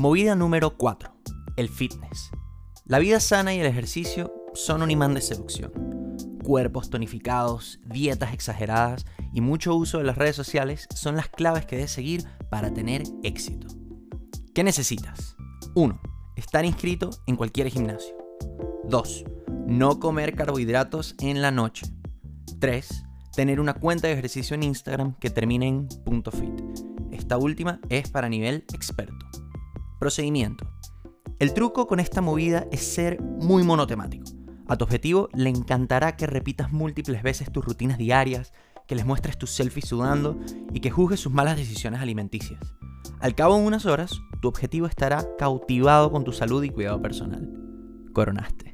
Movida número 4. El fitness. La vida sana y el ejercicio son un imán de seducción. Cuerpos tonificados, dietas exageradas y mucho uso de las redes sociales son las claves que debes seguir para tener éxito. ¿Qué necesitas? 1. Estar inscrito en cualquier gimnasio. 2. No comer carbohidratos en la noche. 3. Tener una cuenta de ejercicio en Instagram que termine en .fit. Esta última es para nivel experto. Procedimiento. El truco con esta movida es ser muy monotemático. A tu objetivo le encantará que repitas múltiples veces tus rutinas diarias, que les muestres tus selfies sudando y que juzgues sus malas decisiones alimenticias. Al cabo de unas horas, tu objetivo estará cautivado con tu salud y cuidado personal. Coronaste.